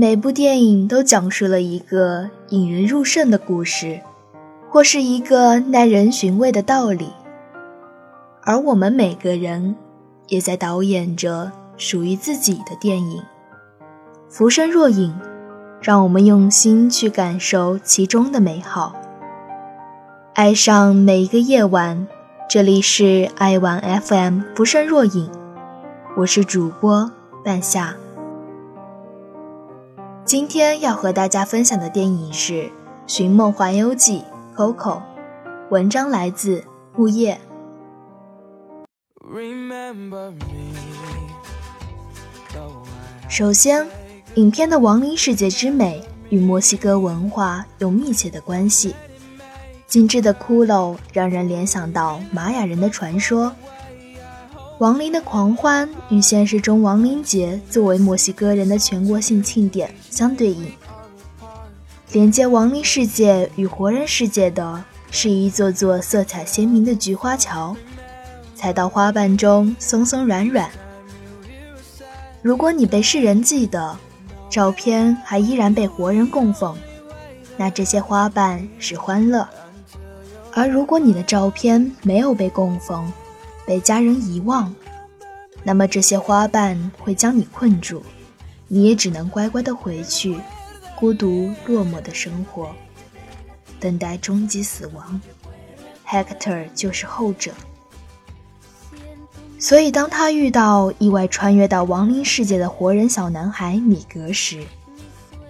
每部电影都讲述了一个引人入胜的故事，或是一个耐人寻味的道理。而我们每个人，也在导演着属于自己的电影。浮生若影，让我们用心去感受其中的美好，爱上每一个夜晚。这里是爱晚 FM，浮生若影，我是主播半夏。今天要和大家分享的电影是《寻梦环游记》（Coco）。文章来自木叶。首先，影片的亡灵世界之美与墨西哥文化有密切的关系。精致的骷髅让人联想到玛雅人的传说。亡灵的狂欢与现实中亡灵节作为墨西哥人的全国性庆典相对应。连接亡灵世界与活人世界的是一座座色彩鲜明的菊花桥，踩到花瓣中松松软软。如果你被世人记得，照片还依然被活人供奉，那这些花瓣是欢乐；而如果你的照片没有被供奉，被家人遗忘，那么这些花瓣会将你困住，你也只能乖乖的回去，孤独落寞的生活，等待终极死亡。Hector 就是后者。所以，当他遇到意外穿越到亡灵世界的活人小男孩米格时，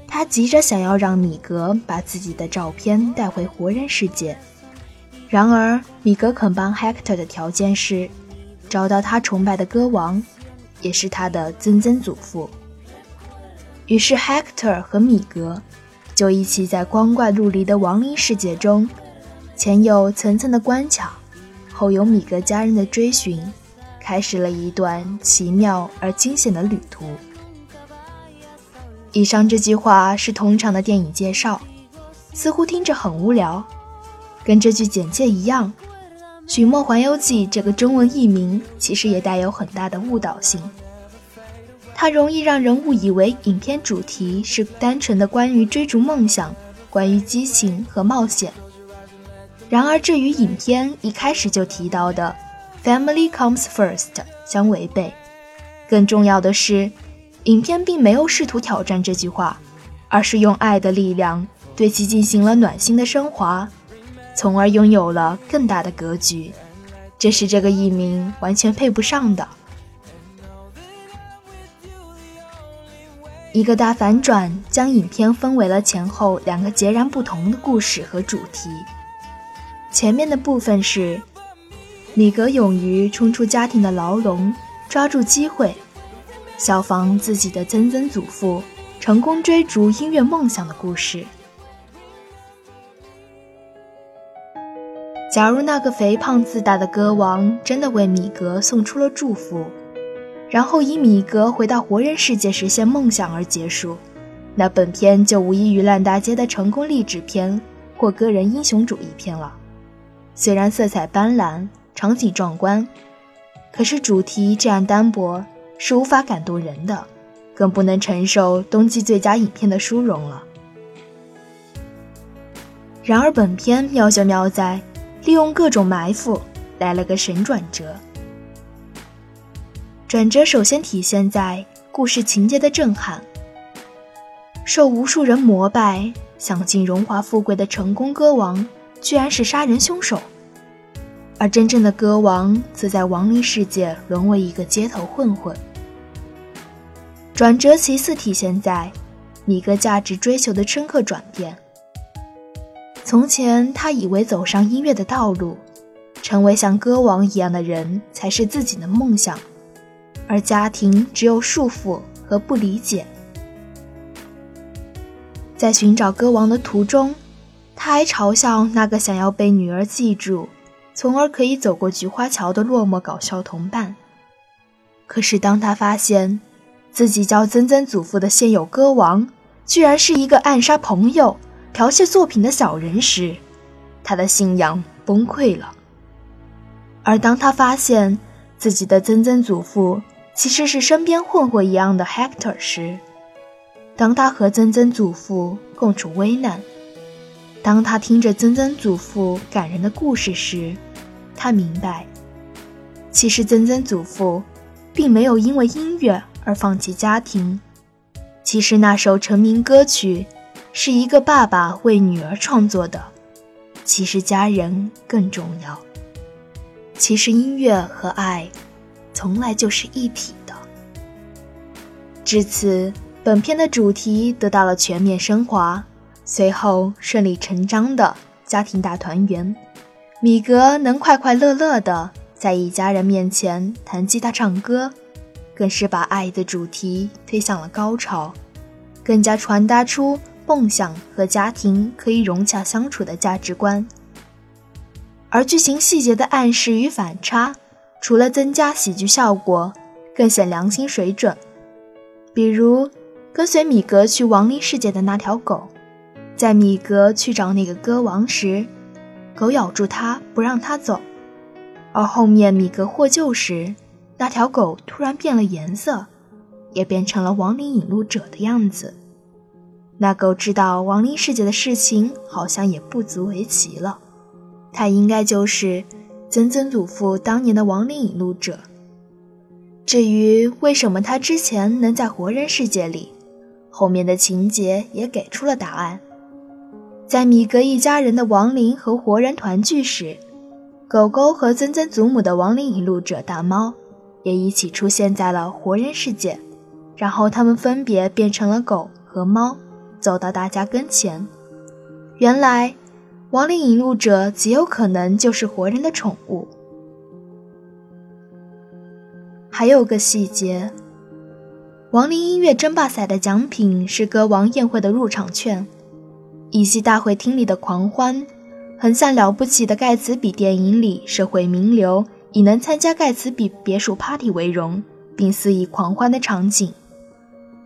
他急着想要让米格把自己的照片带回活人世界。然而，米格肯帮 Hector 的条件是，找到他崇拜的歌王，也是他的曾曾祖父。于是，Hector 和米格就一起在光怪陆离的亡灵世界中，前有层层的关卡，后有米格家人的追寻，开始了一段奇妙而惊险的旅途。以上这句话是通常的电影介绍，似乎听着很无聊。跟这句简介一样，《寻梦环游记》这个中文译名其实也带有很大的误导性。它容易让人误以为影片主题是单纯的关于追逐梦想、关于激情和冒险。然而，这与影片一开始就提到的 “family comes first” 相违背。更重要的是，影片并没有试图挑战这句话，而是用爱的力量对其进行了暖心的升华。从而拥有了更大的格局，这是这个艺名完全配不上的。一个大反转将影片分为了前后两个截然不同的故事和主题。前面的部分是米格勇于冲出家庭的牢笼，抓住机会，效仿自己的曾曾祖父，成功追逐音乐梦想的故事。假如那个肥胖自大的歌王真的为米格送出了祝福，然后以米格回到活人世界实现梦想而结束，那本片就无异于烂大街的成功励志片或个人英雄主义片了。虽然色彩斑斓、场景壮观，可是主题这样单薄是无法感动人的，更不能承受冬季最佳影片的殊荣了。然而，本片妙就妙在。利用各种埋伏来了个神转折。转折首先体现在故事情节的震撼。受无数人膜拜、享尽荣华富贵的成功歌王，居然是杀人凶手；而真正的歌王则在亡灵世界沦为一个街头混混。转折其次体现在米格价值追求的深刻转变。从前，他以为走上音乐的道路，成为像歌王一样的人才是自己的梦想，而家庭只有束缚和不理解。在寻找歌王的途中，他还嘲笑那个想要被女儿记住，从而可以走过菊花桥的落寞搞笑同伴。可是，当他发现自己叫曾曾祖父的现有歌王，居然是一个暗杀朋友。剽窃作品的小人时，他的信仰崩溃了。而当他发现自己的曾曾祖父其实是身边混混一样的 Hector 时，当他和曾曾祖父共处危难，当他听着曾曾祖父感人的故事时，他明白，其实曾曾祖父并没有因为音乐而放弃家庭。其实那首成名歌曲是一个爸爸为女儿创作的。其实家人更重要。其实音乐和爱，从来就是一体的。至此。本片的主题得到了全面升华，随后顺理成章的家庭大团圆，米格能快快乐乐的在一家人面前弹吉他唱歌，更是把爱的主题推向了高潮，更加传达出梦想和家庭可以融洽相处的价值观。而剧情细节的暗示与反差，除了增加喜剧效果，更显良心水准，比如。跟随米格去亡灵世界的那条狗，在米格去找那个歌王时，狗咬住他不让他走；而后面米格获救时，那条狗突然变了颜色，也变成了亡灵引路者的样子。那狗知道亡灵世界的事情好像也不足为奇了，它应该就是曾曾祖父当年的亡灵引路者。至于为什么他之前能在活人世界里？后面的情节也给出了答案。在米格一家人的亡灵和活人团聚时，狗狗和曾曾祖母的亡灵引路者大猫也一起出现在了活人世界。然后他们分别变成了狗和猫，走到大家跟前。原来，亡灵引路者极有可能就是活人的宠物。还有个细节。亡灵音乐争霸赛的奖品是歌王宴会的入场券，以及大会厅里的狂欢，很像了不起的盖茨比电影里社会名流以能参加盖茨比别墅 party 为荣，并肆意狂欢的场景。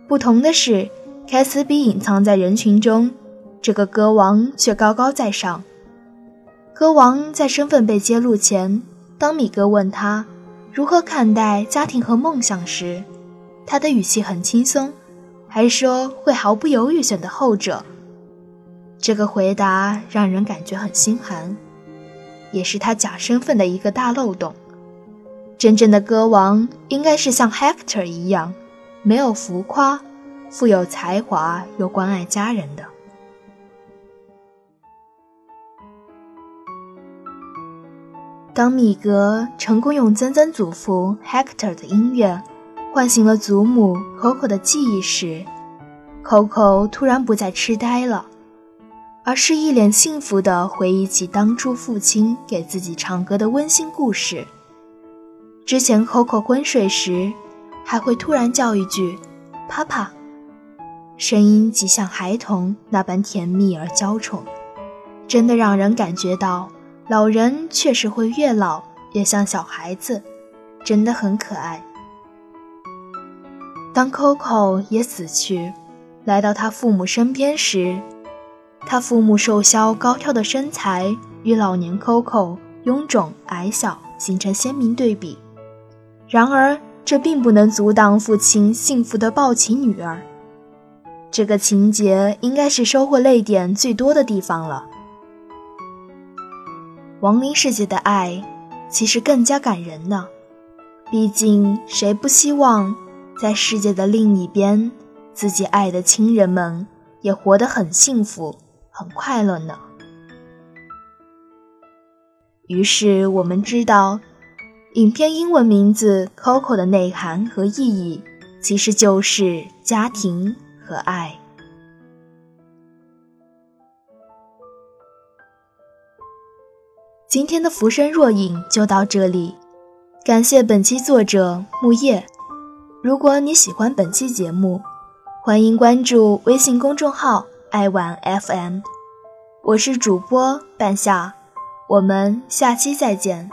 不同的是，凯茨比隐藏在人群中，这个歌王却高高在上。歌王在身份被揭露前，当米格问他如何看待家庭和梦想时，他的语气很轻松，还说会毫不犹豫选择后者。这个回答让人感觉很心寒，也是他假身份的一个大漏洞。真正的歌王应该是像 Hector 一样，没有浮夸，富有才华又关爱家人的。当米格成功用曾曾祖父 Hector 的音乐。唤醒了祖母 Coco 的记忆时，Coco 突然不再痴呆了，而是一脸幸福地回忆起当初父亲给自己唱歌的温馨故事。之前 Coco 昏睡时，还会突然叫一句“爸爸”，声音极像孩童那般甜蜜而娇宠，真的让人感觉到老人确实会越老越像小孩子，真的很可爱。当 Coco 也死去，来到他父母身边时，他父母瘦削高挑的身材与老年 Coco 臃肿矮小形成鲜明对比。然而，这并不能阻挡父亲幸福地抱起女儿。这个情节应该是收获泪点最多的地方了。亡灵世界的爱，其实更加感人呢。毕竟，谁不希望？在世界的另一边，自己爱的亲人们也活得很幸福、很快乐呢。于是我们知道，影片英文名字《Coco》的内涵和意义，其实就是家庭和爱。今天的浮生若影就到这里，感谢本期作者木叶。如果你喜欢本期节目，欢迎关注微信公众号“爱晚 FM”，我是主播半夏，我们下期再见。